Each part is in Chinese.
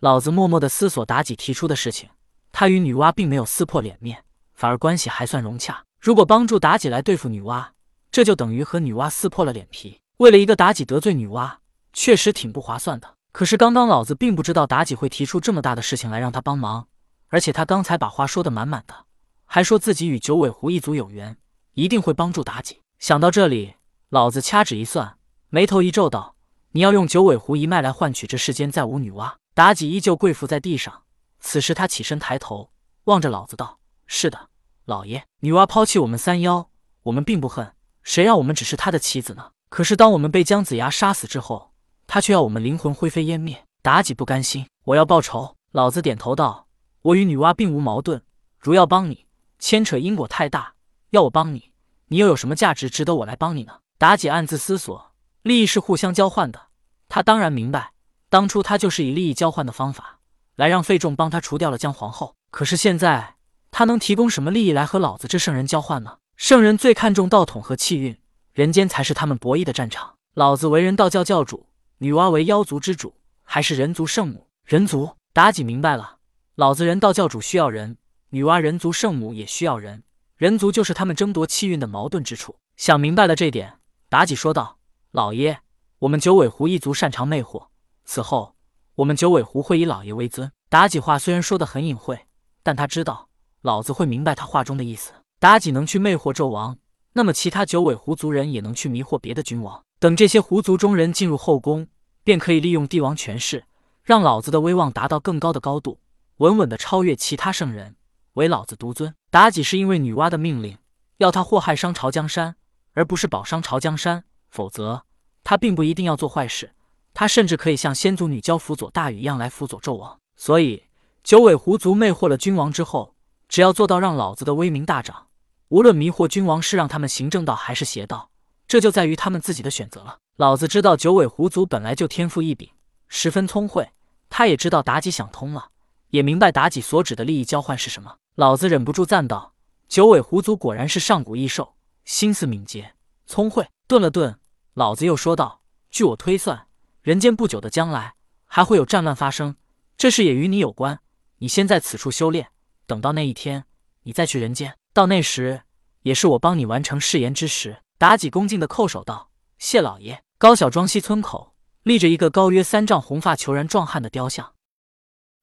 老子默默的思索妲己提出的事情，他与女娲并没有撕破脸面，反而关系还算融洽。如果帮助妲己来对付女娲，这就等于和女娲撕破了脸皮。为了一个妲己得罪女娲，确实挺不划算的。可是刚刚老子并不知道妲己会提出这么大的事情来让他帮忙，而且他刚才把话说的满满的，还说自己与九尾狐一族有缘，一定会帮助妲己。想到这里，老子掐指一算，眉头一皱，道：“你要用九尾狐一脉来换取这世间再无女娲？”妲己依旧跪伏在地上。此时他起身抬头望着老子道：“是的，老爷，女娲抛弃我们三妖，我们并不恨。谁让我们只是她的妻子呢？可是当我们被姜子牙杀死之后，他却要我们灵魂灰飞烟灭。妲己不甘心，我要报仇。”老子点头道：“我与女娲并无矛盾，如要帮你，牵扯因果太大；要我帮你，你又有什么价值值得我来帮你呢？”妲己暗自思索，利益是互相交换的。他当然明白，当初他就是以利益交换的方法来让费仲帮他除掉了姜皇后。可是现在，他能提供什么利益来和老子这圣人交换呢？圣人最看重道统和气运，人间才是他们博弈的战场。老子为人道教教主，女娲为妖族之主，还是人族圣母。人族，妲己明白了，老子人道教主需要人，女娲人族圣母也需要人，人族就是他们争夺气运的矛盾之处。想明白了这点，妲己说道：“老爷，我们九尾狐一族擅长魅惑，此后我们九尾狐会以老爷为尊。”妲己话虽然说的很隐晦。但他知道老子会明白他话中的意思。妲己能去魅惑纣王，那么其他九尾狐族人也能去迷惑别的君王。等这些狐族中人进入后宫，便可以利用帝王权势，让老子的威望达到更高的高度，稳稳的超越其他圣人，唯老子独尊。妲己是因为女娲的命令，要他祸害商朝江山，而不是保商朝江山。否则，他并不一定要做坏事，他甚至可以像先祖女娇辅佐大禹一样来辅佐纣王。所以。九尾狐族魅惑了君王之后，只要做到让老子的威名大涨，无论迷惑君王是让他们行正道还是邪道，这就在于他们自己的选择了。老子知道九尾狐族本来就天赋异禀，十分聪慧，他也知道妲己想通了，也明白妲己所指的利益交换是什么。老子忍不住赞道：“九尾狐族果然是上古异兽，心思敏捷，聪慧。”顿了顿，老子又说道：“据我推算，人间不久的将来还会有战乱发生，这事也与你有关。”你先在此处修炼，等到那一天，你再去人间。到那时，也是我帮你完成誓言之时。妲己恭敬的叩首道：“谢老爷。”高小庄西村口立着一个高约三丈、红发虬髯壮汉的雕像，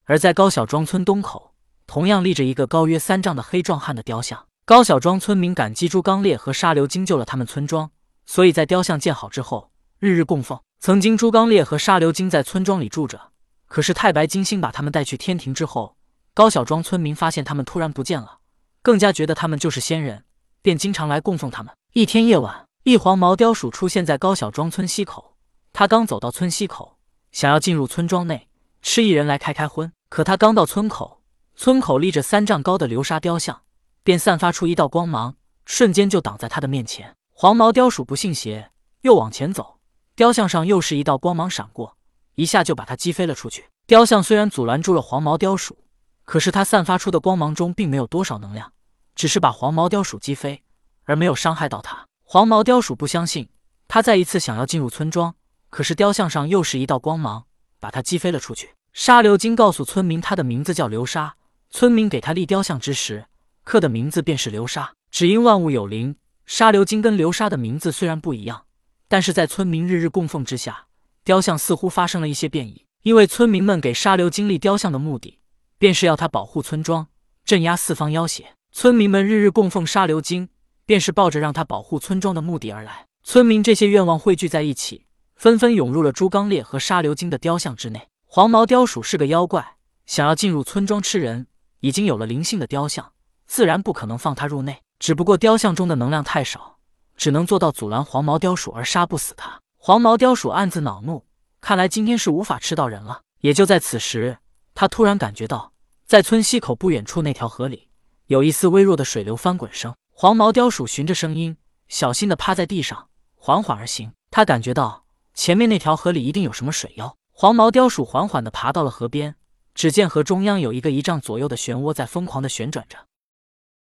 而在高小庄村东口，同样立着一个高约三丈的黑壮汉的雕像。高小庄村民感激朱刚烈和沙流金救了他们村庄，所以在雕像建好之后，日日供奉。曾经朱刚烈和沙流金在村庄里住着。可是太白金星把他们带去天庭之后，高小庄村民发现他们突然不见了，更加觉得他们就是仙人，便经常来供奉他们。一天夜晚，一黄毛雕鼠出现在高小庄村西口。他刚走到村西口，想要进入村庄内吃一人来开开荤。可他刚到村口，村口立着三丈高的流沙雕像，便散发出一道光芒，瞬间就挡在他的面前。黄毛雕鼠不信邪，又往前走，雕像上又是一道光芒闪过。一下就把他击飞了出去。雕像虽然阻拦住了黄毛雕鼠，可是它散发出的光芒中并没有多少能量，只是把黄毛雕鼠击飞，而没有伤害到它。黄毛雕鼠不相信，他再一次想要进入村庄，可是雕像上又是一道光芒，把他击飞了出去。沙流金告诉村民，他的名字叫流沙。村民给他立雕像之时，刻的名字便是流沙。只因万物有灵，沙流金跟流沙的名字虽然不一样，但是在村民日日供奉之下。雕像似乎发生了一些变异，因为村民们给沙流金立雕像的目的，便是要他保护村庄，镇压四方妖邪。村民们日日供奉沙流金，便是抱着让他保护村庄的目的而来。村民这些愿望汇聚在一起，纷纷涌入了朱刚烈和沙流金的雕像之内。黄毛雕鼠是个妖怪，想要进入村庄吃人，已经有了灵性的雕像，自然不可能放他入内。只不过雕像中的能量太少，只能做到阻拦黄毛雕鼠而杀不死它。黄毛雕鼠暗自恼怒，看来今天是无法吃到人了。也就在此时，他突然感觉到，在村西口不远处那条河里，有一丝微弱的水流翻滚声。黄毛雕鼠循着声音，小心地趴在地上，缓缓而行。他感觉到前面那条河里一定有什么水妖。黄毛雕鼠缓缓地爬到了河边，只见河中央有一个一丈左右的漩涡在疯狂地旋转着。